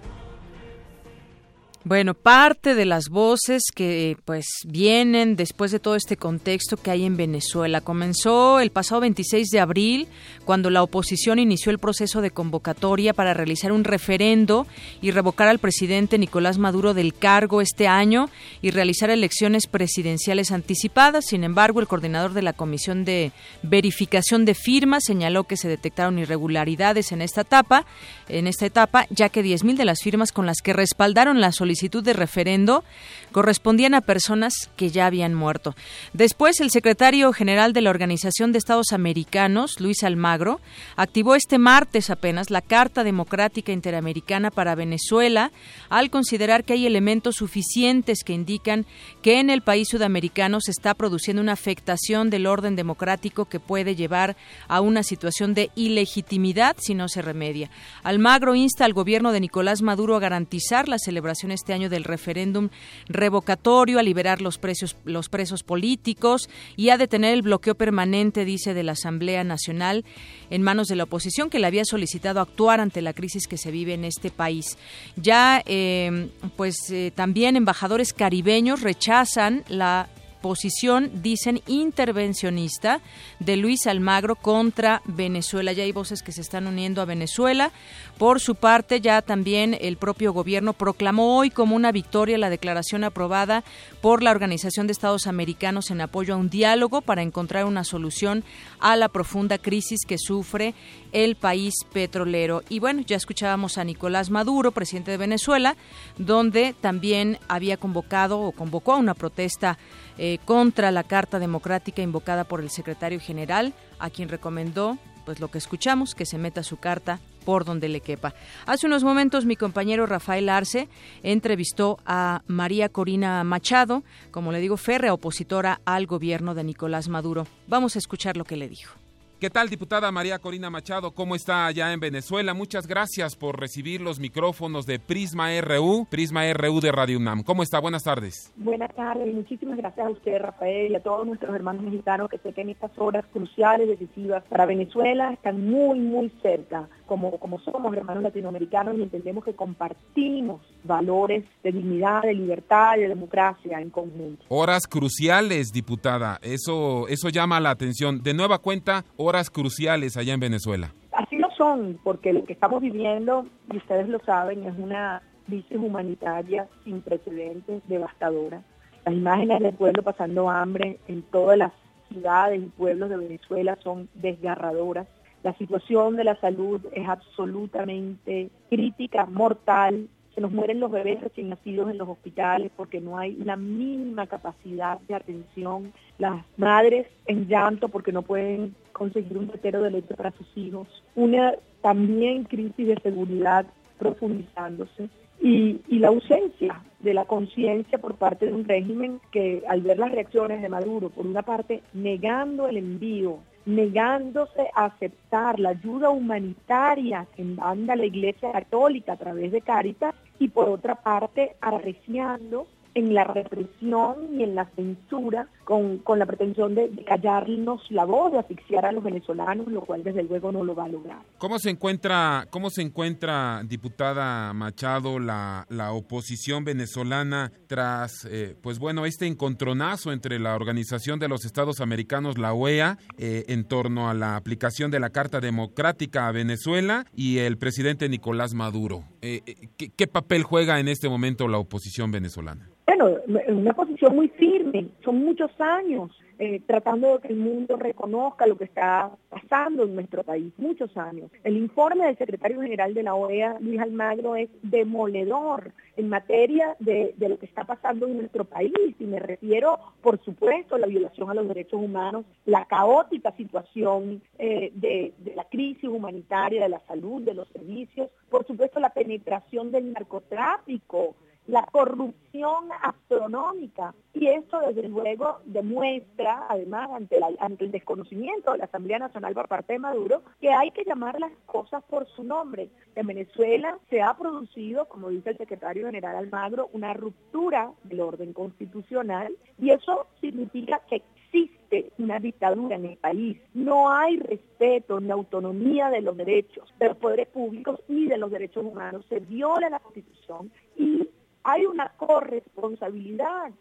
Bueno, parte de las voces que pues vienen después de todo este contexto que hay en Venezuela. Comenzó el pasado 26 de abril cuando la oposición inició el proceso de convocatoria para realizar un referendo y revocar al presidente Nicolás Maduro del cargo este año y realizar elecciones presidenciales anticipadas. Sin embargo, el coordinador de la Comisión de Verificación de Firmas señaló que se detectaron irregularidades en esta etapa, en esta etapa, ya que 10.000 de las firmas con las que respaldaron la solicitud de referendo correspondían a personas que ya habían muerto. Después, el secretario general de la Organización de Estados Americanos, Luis Almagro, activó este martes apenas la Carta Democrática Interamericana para Venezuela al considerar que hay elementos suficientes que indican que en el país sudamericano se está produciendo una afectación del orden democrático que puede llevar a una situación de ilegitimidad si no se remedia. Almagro insta al gobierno de Nicolás Maduro a garantizar las celebraciones este año del referéndum revocatorio, a liberar los, precios, los presos políticos y a detener el bloqueo permanente, dice, de la Asamblea Nacional en manos de la oposición que le había solicitado actuar ante la crisis que se vive en este país. Ya, eh, pues eh, también embajadores caribeños rechazan la posición, dicen, intervencionista de Luis Almagro contra Venezuela. Ya hay voces que se están uniendo a Venezuela. Por su parte, ya también el propio gobierno proclamó hoy como una victoria la declaración aprobada por la Organización de Estados Americanos en apoyo a un diálogo para encontrar una solución a la profunda crisis que sufre el país petrolero. Y bueno, ya escuchábamos a Nicolás Maduro, presidente de Venezuela, donde también había convocado o convocó a una protesta eh, contra la Carta Democrática invocada por el secretario general, a quien recomendó, pues lo que escuchamos, que se meta su carta por donde le quepa. Hace unos momentos mi compañero Rafael Arce entrevistó a María Corina Machado, como le digo, férrea opositora al gobierno de Nicolás Maduro. Vamos a escuchar lo que le dijo. ¿Qué tal, diputada María Corina Machado? ¿Cómo está allá en Venezuela? Muchas gracias por recibir los micrófonos de Prisma RU, Prisma RU de Radio UNAM. ¿Cómo está? Buenas tardes. Buenas tardes muchísimas gracias a usted, Rafael, y a todos nuestros hermanos mexicanos que sé que en estas horas cruciales, decisivas para Venezuela, están muy, muy cerca como, como somos hermanos latinoamericanos y entendemos que compartimos valores de dignidad, de libertad, de democracia en conjunto. Horas cruciales, diputada, eso, eso llama la atención. De nueva cuenta, horas cruciales allá en Venezuela. Así lo son, porque lo que estamos viviendo, y ustedes lo saben, es una crisis humanitaria sin precedentes, devastadora. Las imágenes del pueblo pasando hambre en todas las ciudades y pueblos de Venezuela son desgarradoras la situación de la salud es absolutamente crítica, mortal. Se nos mueren los bebés recién nacidos en los hospitales porque no hay la mínima capacidad de atención. Las madres en llanto porque no pueden conseguir un tetero de leche para sus hijos. Una también crisis de seguridad profundizándose. Y, y, la ausencia de la conciencia por parte de un régimen que al ver las reacciones de Maduro, por una parte negando el envío negándose a aceptar la ayuda humanitaria que manda la Iglesia Católica a través de Cáritas y por otra parte arreciando en la represión y en la censura con, con la pretensión de, callarnos la voz, de asfixiar a los venezolanos, lo cual desde luego no lo va a lograr. ¿Cómo se encuentra, cómo se encuentra diputada Machado, la, la oposición venezolana tras, eh, pues bueno, este encontronazo entre la Organización de los Estados Americanos, la OEA, eh, en torno a la aplicación de la Carta Democrática a Venezuela y el presidente Nicolás Maduro? Eh, ¿qué, ¿Qué papel juega en este momento la oposición venezolana? Bueno, en una posición muy firme, son muchos años eh, tratando de que el mundo reconozca lo que está pasando en nuestro país, muchos años. El informe del secretario general de la OEA, Luis Almagro, es demoledor en materia de, lo que está pasando en nuestro país y me refiero, por supuesto, a la violación a los derechos humanos, la caótica situación eh, de, de la crisis humanitaria, de la salud, de los servicios, por supuesto la penetración del narcotráfico, la corrupción astronómica. Y esto, desde luego, demuestra, además, ante, ante el desconocimiento de la Asamblea Nacional por parte de Maduro, que hay que llamar las cosas por su nombre. En Venezuela se ha producido, como dice el secretario general Almagro, una ruptura del orden constitucional y eso significa que existe una dictadura en el país. No hay respeto ni autonomía de los derechos de los poderes públicos ni de los derechos humanos. Se viola la Constitución y hay una corresponsabilidad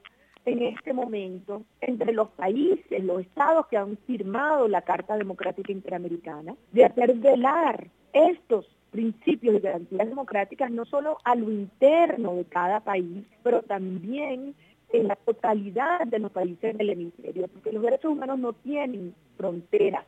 en este momento entre los países, los estados que han firmado la Carta Democrática Interamericana, de hacer velar estos principios de garantías democráticas no solo a lo interno de cada país, pero también en la totalidad de los países del hemisferio, porque los derechos humanos no tienen fronteras.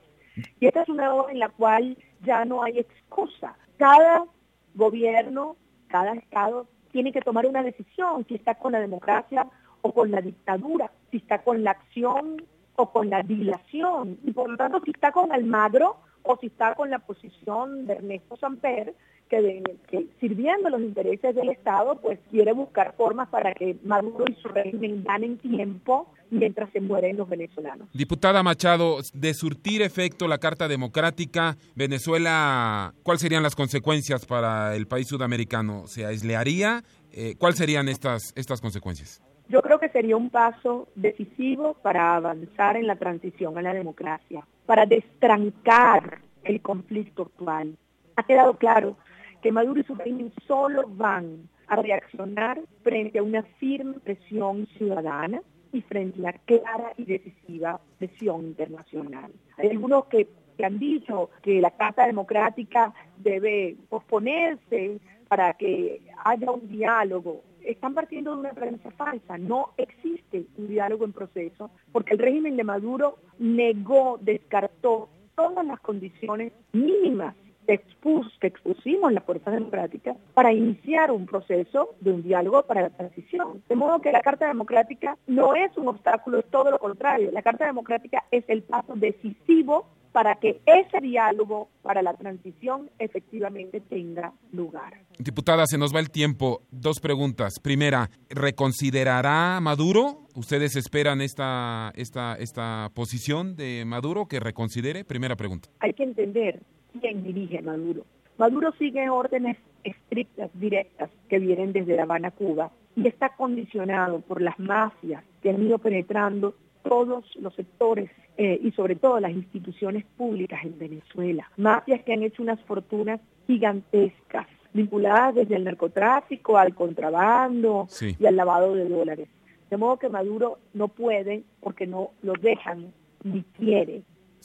Y esta es una hora en la cual ya no hay excusa. Cada gobierno, cada estado tiene que tomar una decisión si está con la democracia o con la dictadura, si está con la acción o con la dilación, y por lo tanto si está con Almagro o si está con la posición de Ernesto Samper, que, sirviendo los intereses del Estado, pues quiere buscar formas para que Maduro y su régimen ganen tiempo mientras se mueren los venezolanos. Diputada Machado, de surtir efecto la Carta Democrática, Venezuela, ¿cuáles serían las consecuencias para el país sudamericano? ¿Se aislearía? Eh, ¿Cuáles serían estas, estas consecuencias? Yo creo que sería un paso decisivo para avanzar en la transición a la democracia, para destrancar el conflicto actual. Ha quedado claro que Maduro y su régimen solo van a reaccionar frente a una firme presión ciudadana y frente a la clara y decisiva presión internacional. Hay algunos que, han dicho que la Carta Democrática debe posponerse para que haya un diálogo. Están partiendo de una premisa falsa. No existe un diálogo en proceso porque el régimen de Maduro negó, descartó todas las condiciones mínimas que expusimos las fuerzas democráticas para iniciar un proceso de un diálogo para la transición. De modo que la Carta Democrática no es un obstáculo, es todo lo contrario. La Carta Democrática es el paso decisivo para que ese diálogo para la transición efectivamente tenga lugar. Diputada, se nos va el tiempo. Dos preguntas. Primera, ¿reconsiderará Maduro? ¿Ustedes esperan esta, esta, esta posición de Maduro que reconsidere? Primera pregunta. Hay que entender quién dirige Maduro. Maduro sigue órdenes estrictas, directas, que vienen desde La Habana, Cuba, y está condicionado por las mafias que han ido penetrando todos los sectores eh, y sobre todo las instituciones públicas en Venezuela. Mafias que han hecho unas fortunas gigantescas, vinculadas desde el narcotráfico al contrabando y al lavado de dólares. De modo que Maduro no puede, porque no lo dejan ni quiere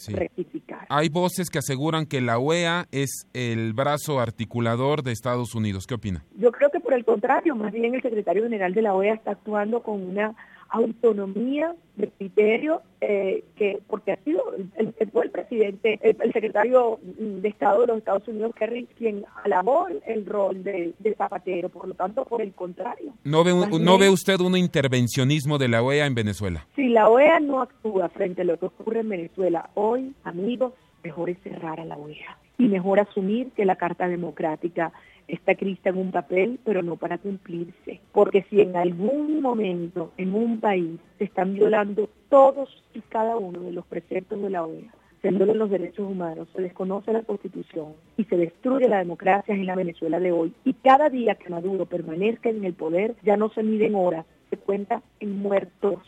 rectificar. Hay voces que aseguran que la OEA es el brazo articulador de Estados Unidos. ¿Qué opina? Yo creo que por el contrario, más bien el secretario general de la OEA está actuando con una autonomía de criterio eh, que porque ha sido el, fue el presidente el, secretario de Estado de los Estados Unidos Kerry quien alabó el, rol de, Zapatero por lo tanto por el contrario. No ve no ve usted un intervencionismo de la OEA en Venezuela si la OEA no actúa frente a lo que ocurre en Venezuela hoy amigos mejor es cerrar a la OEA y mejor asumir que la Carta Democrática está escrita en un papel, pero no para cumplirse. Porque si en algún momento en un país se están violando todos y cada uno de los preceptos de la OEA, se violan los derechos humanos, se desconoce la Constitución y se destruye la democracia en la Venezuela de hoy. Y cada día que Maduro permanezca en el poder ya no se miden horas, se cuenta en muertos.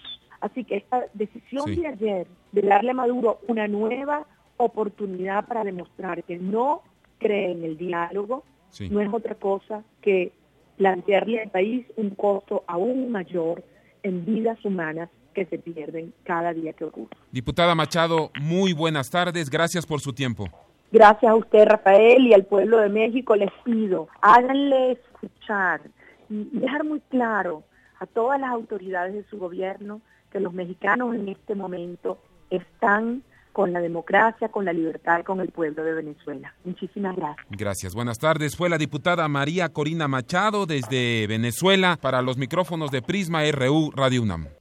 Así que esta decisión de ayer de darle a Maduro una nueva oportunidad para demostrar que no cree en el diálogo, no es otra cosa que plantearle al país un costo aún mayor en vidas humanas que se pierden cada día que ocurre. Diputada Machado, muy buenas tardes, gracias por su tiempo. Gracias a usted, Rafael, y al pueblo de México les pido, háganle escuchar y dejar muy claro a todas las autoridades de su gobierno que los mexicanos en este momento están con la democracia, con la libertad y con el pueblo de Venezuela. Muchísimas gracias. Gracias. Buenas tardes. Fue la diputada María Corina Machado desde Venezuela para los micrófonos de Prisma RU Radio UNAM.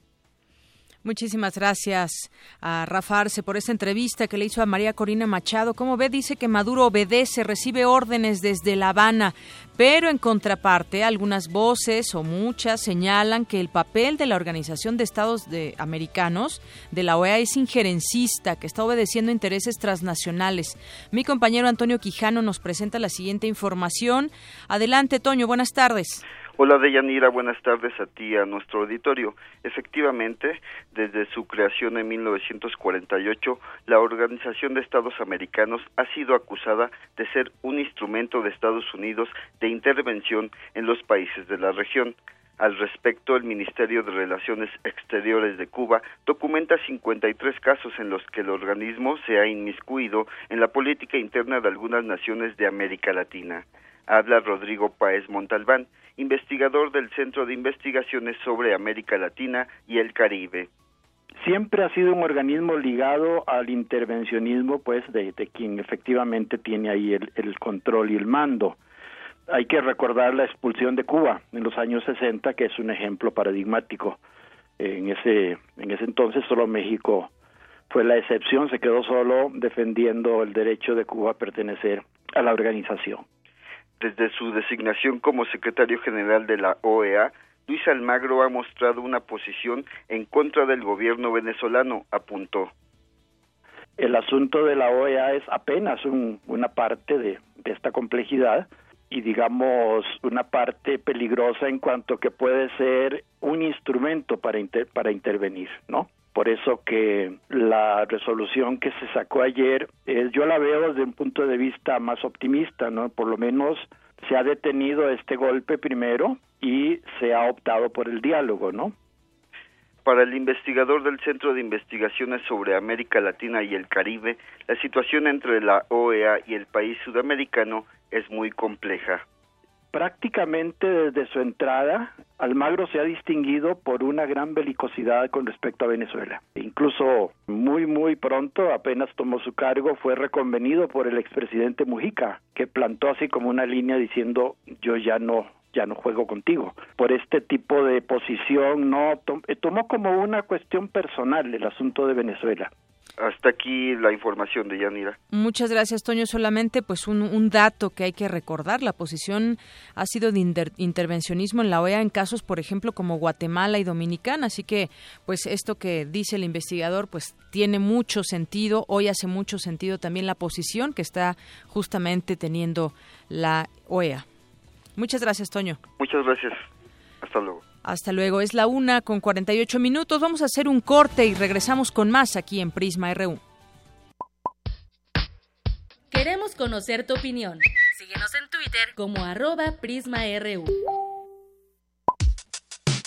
Muchísimas gracias a Rafa Arce por esta entrevista que le hizo a María Corina Machado. Como ve, dice que Maduro obedece, recibe órdenes desde La Habana, pero en contraparte, algunas voces o muchas señalan que el papel de la Organización de Estados de Americanos de la OEA es injerencista, que está obedeciendo intereses transnacionales. Mi compañero Antonio Quijano nos presenta la siguiente información. Adelante, Toño, buenas tardes. Hola Deyanira, buenas tardes a ti, a nuestro auditorio. Efectivamente, desde su creación en 1948, la Organización de Estados Americanos ha sido acusada de ser un instrumento de Estados Unidos de intervención en los países de la región. Al respecto, el Ministerio de Relaciones Exteriores de Cuba documenta 53 casos en los que el organismo se ha inmiscuido en la política interna de algunas naciones de América Latina. Habla Rodrigo Páez Montalbán, investigador del Centro de Investigaciones sobre América Latina y el Caribe. Siempre ha sido un organismo ligado al intervencionismo, pues, de, quien efectivamente tiene ahí el, el, control y el mando. Hay que recordar la expulsión de Cuba en los años 60, que es un ejemplo paradigmático. En ese, en ese entonces solo México fue la excepción, se quedó solo defendiendo el derecho de Cuba a pertenecer a la organización. Desde su designación como secretario general de la OEA, Luis Almagro ha mostrado una posición en contra del gobierno venezolano, apuntó. El asunto de la OEA es apenas una parte de, esta complejidad y digamos una parte peligrosa en cuanto que puede ser un instrumento para para intervenir, ¿no? Por eso que la resolución que se sacó ayer, eh, yo la veo desde un punto de vista más optimista, ¿no? Por lo menos se ha detenido este golpe primero y se ha optado por el diálogo, ¿no? Para el investigador del Centro de Investigaciones sobre América Latina y el Caribe, la situación entre la OEA y el país sudamericano es muy compleja prácticamente desde su entrada, Almagro se ha distinguido por una gran belicosidad con respecto a Venezuela. Incluso muy, muy pronto, apenas tomó su cargo, fue reconvenido por el expresidente Mujica, que plantó así como una línea diciendo yo ya no ya no juego contigo. Por este tipo de posición no tomó como una cuestión personal el asunto de Venezuela hasta aquí la información de Yanira. Muchas gracias, Toño. Solamente pues un, dato que hay que recordar. La posición ha sido de intervencionismo en la OEA en casos, por ejemplo, como Guatemala y Dominicana. Así que pues esto que dice el investigador pues tiene mucho sentido. Hoy hace mucho sentido también la posición que está justamente teniendo la OEA. Muchas gracias, Toño. Muchas gracias. Hasta luego. Hasta luego. Es la una con 48 minutos. Vamos a hacer un corte y regresamos con más aquí en Prisma RU. Queremos conocer tu opinión. Síguenos en Twitter como arroba PrismaRU.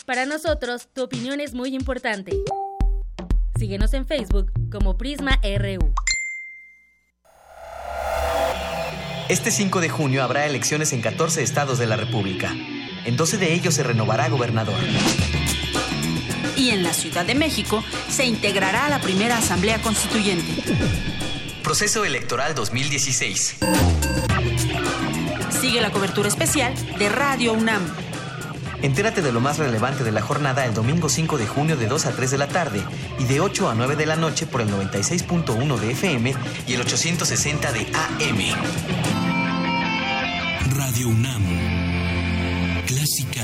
Para nosotros, tu opinión es muy importante. Síguenos en Facebook como Prisma RU. Este 5 de junio habrá elecciones en 14 estados de la República. En 12 de ellos se renovará gobernador. Y en la Ciudad de México se integrará a la primera Asamblea Constituyente. Proceso Electoral 2016. Sigue la cobertura especial de Radio UNAM. Entérate de lo más relevante de la jornada el domingo 5 de junio de 2 a 3 de la tarde y de 8 a 9 de la noche por el 96.1 de FM y el 860 de AM. Radio UNAM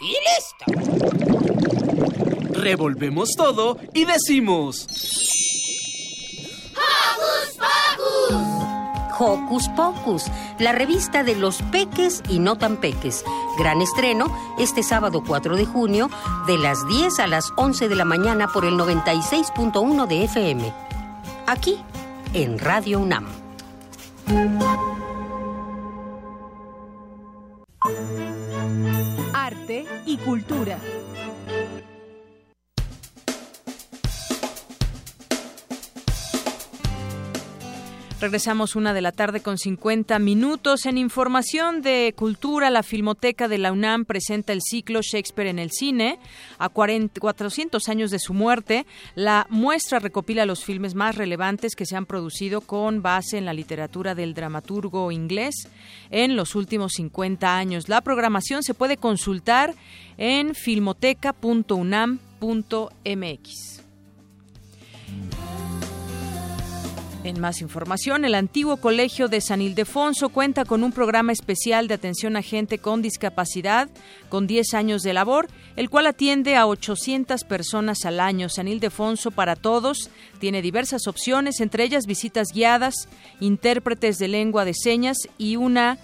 Y listo. Revolvemos todo y decimos... ¡Hocus Pocus! Hocus Pocus, la revista de los peques y no tan peques. Gran estreno este sábado 4 de junio de las 10 a las 11 de la mañana por el 96.1 de FM. Aquí, en Radio UNAM. Regresamos una de la tarde con 50 minutos. En información de cultura, la Filmoteca de la UNAM presenta el ciclo Shakespeare en el cine. A 400 años de su muerte, la muestra recopila los filmes más relevantes que se han producido con base en la literatura del dramaturgo inglés en los últimos 50 años. La programación se puede consultar en filmoteca.unam.mx. En más información, el antiguo Colegio de San Ildefonso cuenta con un programa especial de atención a gente con discapacidad con 10 años de labor, el cual atiende a 800 personas al año. San Ildefonso para todos tiene diversas opciones, entre ellas visitas guiadas, intérpretes de lengua de señas y una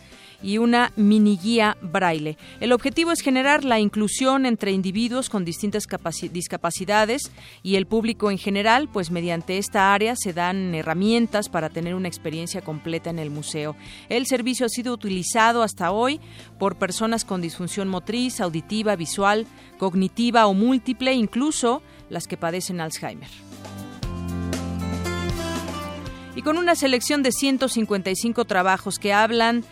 y una mini guía braille. El objetivo es generar la inclusión entre individuos con distintas discapacidades y el público en general, pues mediante esta área se dan herramientas para tener una experiencia completa en el museo. El servicio ha sido utilizado hasta hoy por personas con disfunción motriz, auditiva, visual, cognitiva o múltiple, incluso las que padecen Alzheimer. Y con una selección de 155 trabajos que hablan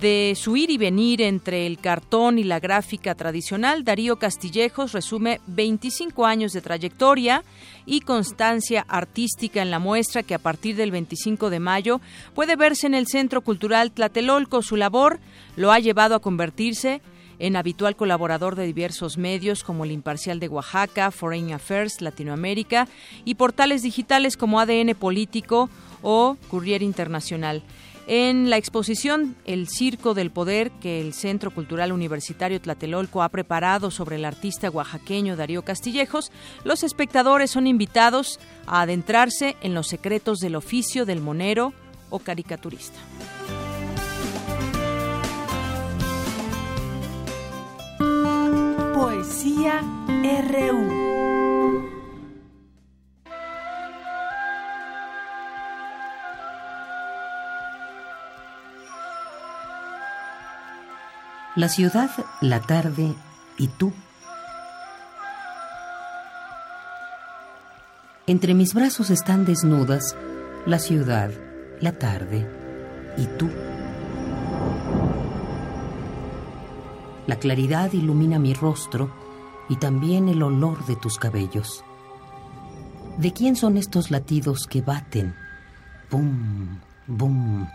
De su ir y venir entre el cartón y la gráfica tradicional, Darío Castillejos resume 25 años de trayectoria y constancia artística en la muestra que a partir del 25 de mayo puede verse en el Centro Cultural Tlatelolco. Su labor lo ha llevado a convertirse en habitual colaborador de diversos medios como El Imparcial de Oaxaca, Foreign Affairs Latinoamérica y portales digitales como ADN Político o Courier Internacional. En la exposición El Circo del Poder que el Centro Cultural Universitario Tlatelolco ha preparado sobre el artista oaxaqueño Darío Castillejos, los espectadores son invitados a adentrarse en los secretos del oficio del monero o caricaturista. Poesía RU. La ciudad, la tarde y tú. Entre mis brazos están desnudas la ciudad, la tarde y tú. La claridad ilumina mi rostro y también el olor de tus cabellos. ¿De quién son estos latidos que baten? Bum, bum.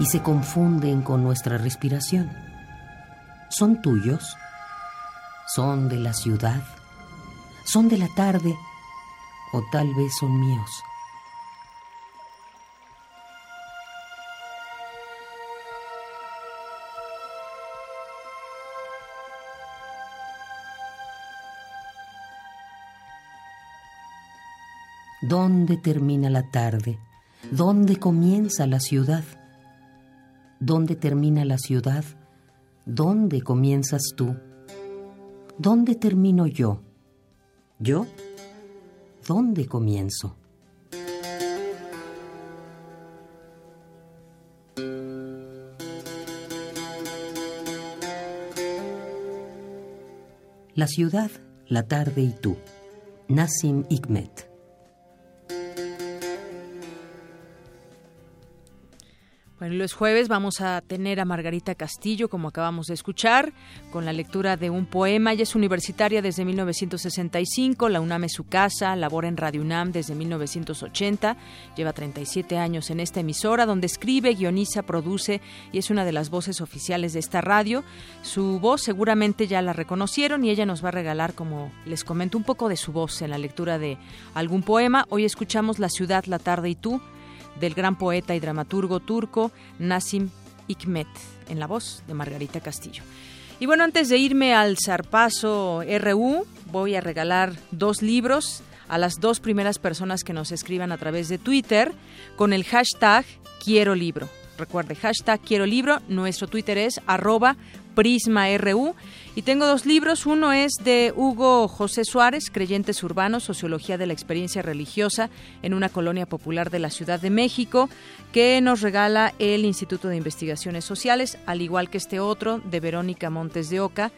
Y se confunden con nuestra respiración. ¿Son tuyos? ¿Son de la ciudad? ¿Son de la tarde? ¿O tal vez son míos? ¿Dónde termina la tarde? ¿Dónde comienza la ciudad? ¿Dónde termina la ciudad? ¿Dónde comienzas tú? ¿Dónde termino yo? ¿Yo? ¿Dónde comienzo? La ciudad, la tarde y tú. Nassim Hikmet. Los jueves vamos a tener a Margarita Castillo, como acabamos de escuchar, con la lectura de un poema. Ella es universitaria desde 1965, la UNAM es su casa, labora en Radio UNAM desde 1980, lleva 37 años en esta emisora, donde escribe, guioniza, produce y es una de las voces oficiales de esta radio. Su voz seguramente ya la reconocieron y ella nos va a regalar, como les comento, un poco de su voz en la lectura de algún poema. Hoy escuchamos La ciudad, la tarde y tú del gran poeta y dramaturgo turco Nassim Hikmet, en la voz de Margarita Castillo. Y bueno, antes de irme al Zarpazo RU, voy a regalar dos libros a las dos primeras personas que nos escriban a través de Twitter con el hashtag Quiero Libro. Recuerde, hashtag Quiero Libro. Nuestro Twitter es arroba PrismaRU. Y tengo dos libros. Uno es de Hugo José Suárez, Creyentes Urbanos, Sociología de la Experiencia Religiosa en una colonia popular de la Ciudad de México, que nos regala el Instituto de Investigaciones Sociales, al igual que este otro de Verónica Montes de Oca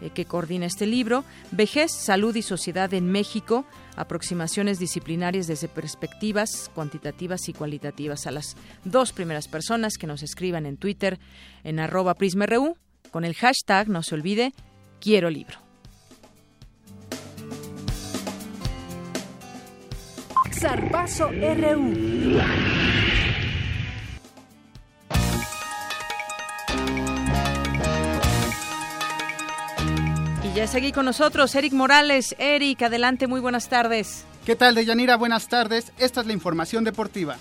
eh, que coordina este libro, Vejez, Salud y Sociedad en México, aproximaciones disciplinarias desde perspectivas cuantitativas y cualitativas a las dos primeras personas que nos escriban en Twitter en arroba prisma.ru con el hashtag, no se olvide, quiero libro. Zarpazo RU. Y ya seguí con nosotros Eric Morales. Eric, adelante, muy buenas tardes. ¿Qué tal, Deyanira? Buenas tardes. Esta es la información deportiva.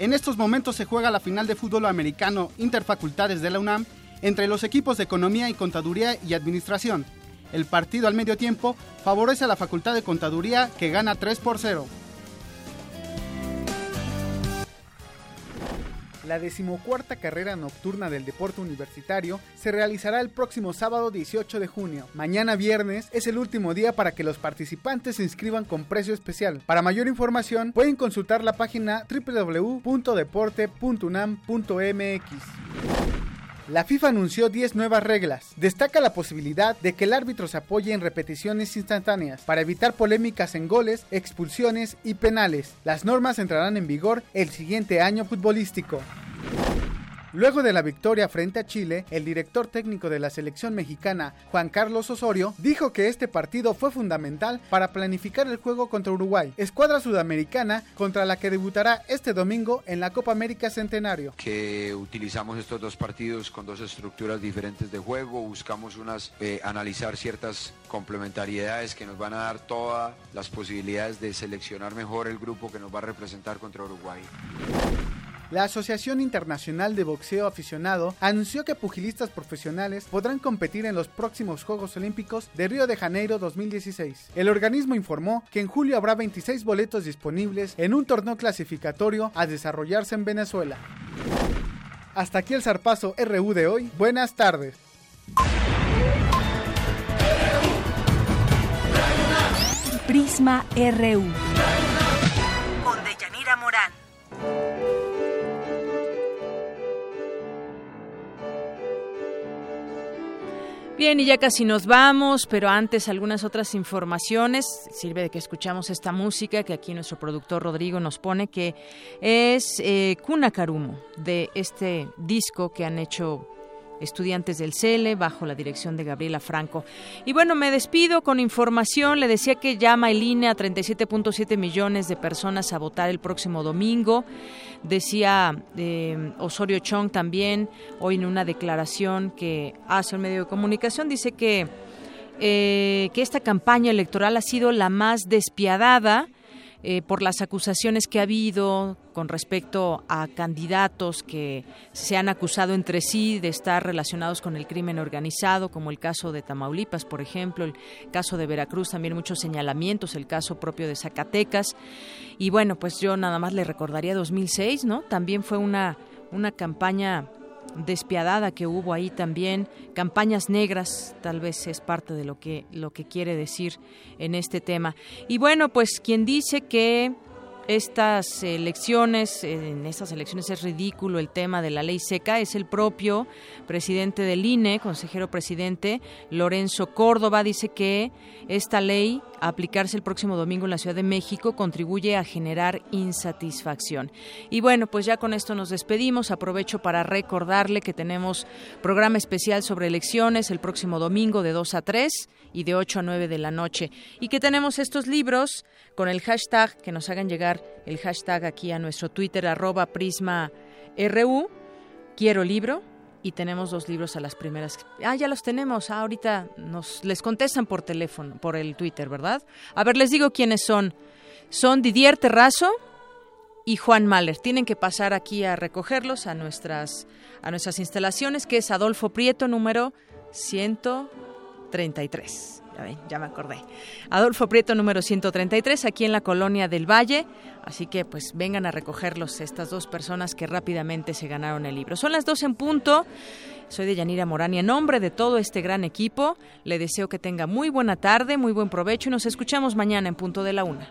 En estos momentos se juega la final de fútbol americano interfacultades de la UNAM entre los equipos de Economía y Contaduría y Administración. El partido al medio tiempo favorece a la Facultad de Contaduría que gana 3 por 0. La decimocuarta carrera nocturna del deporte universitario se realizará el próximo sábado 18 de junio. Mañana viernes es el último día para que los participantes se inscriban con precio especial. Para mayor información pueden consultar la página www.deporte.unam.mx. La FIFA anunció 10 nuevas reglas. Destaca la posibilidad de que el árbitro se apoye en repeticiones instantáneas para evitar polémicas en goles, expulsiones y penales. Las normas entrarán en vigor el siguiente año futbolístico. Luego de la victoria frente a Chile, el director técnico de la selección mexicana, Juan Carlos Osorio, dijo que este partido fue fundamental para planificar el juego contra Uruguay, escuadra sudamericana contra la que debutará este domingo en la Copa América Centenario. Que utilizamos estos dos partidos con dos estructuras diferentes de juego, buscamos unas eh, analizar ciertas complementariedades que nos van a dar todas las posibilidades de seleccionar mejor el grupo que nos va a representar contra Uruguay. La Asociación Internacional de Boxeo Aficionado anunció que pugilistas profesionales podrán competir en los próximos Juegos Olímpicos de Río de Janeiro 2016. El organismo informó que en julio habrá 26 boletos disponibles en un torneo clasificatorio a desarrollarse en Venezuela. Hasta aquí el zarpazo RU de hoy. Buenas tardes. Prisma RU. Con Deyanira Morán. Bien, y ya casi nos vamos, pero antes algunas otras informaciones. Sirve de que escuchamos esta música que aquí nuestro productor Rodrigo nos pone, que es eh, Kuna Karumo, de este disco que han hecho estudiantes del CELE bajo la dirección de Gabriela Franco. Y bueno, me despido con información. Le decía que llama el INE a 37.7 millones de personas a votar el próximo domingo. Decía eh, Osorio Chong también hoy en una declaración que hace un medio de comunicación, dice que, eh, que esta campaña electoral ha sido la más despiadada eh, por las acusaciones que ha habido con respecto a candidatos que se han acusado entre sí de estar relacionados con el crimen organizado, como el caso de Tamaulipas, por ejemplo, el caso de Veracruz, también muchos señalamientos, el caso propio de Zacatecas. Y bueno, pues yo nada más le recordaría 2006, ¿no? También fue una, una campaña despiadada que hubo ahí también, campañas negras, tal vez es parte de lo que lo que quiere decir en este tema. Y bueno, pues quien dice que estas elecciones, en estas elecciones es ridículo el tema de la ley seca, es el propio presidente del INE, consejero presidente, Lorenzo Córdoba, dice que esta ley, a aplicarse el próximo domingo en la Ciudad de México, contribuye a generar insatisfacción. Y bueno, pues ya con esto nos despedimos. Aprovecho para recordarle que tenemos programa especial sobre elecciones el próximo domingo de 2 a 3 y de 8 a 9 de la noche. Y que tenemos estos libros con el hashtag, que nos hagan llegar el hashtag aquí a nuestro Twitter, arroba prisma RU, quiero libro, y tenemos dos libros a las primeras. Ah, ya los tenemos. Ah, ahorita nos les contestan por teléfono, por el Twitter, ¿verdad? A ver, les digo quiénes son. Son Didier Terrazo y Juan Mahler. Tienen que pasar aquí a recogerlos a nuestras a nuestras instalaciones, que es Adolfo Prieto número 133 ya me acordé. Adolfo Prieto número 133, aquí en la colonia del Valle. Así que pues vengan a recogerlos estas dos personas que rápidamente se ganaron el libro. Son las dos en punto. Soy de Yanira Morán y en nombre de todo este gran equipo le deseo que tenga muy buena tarde, muy buen provecho y nos escuchamos mañana en punto de la una.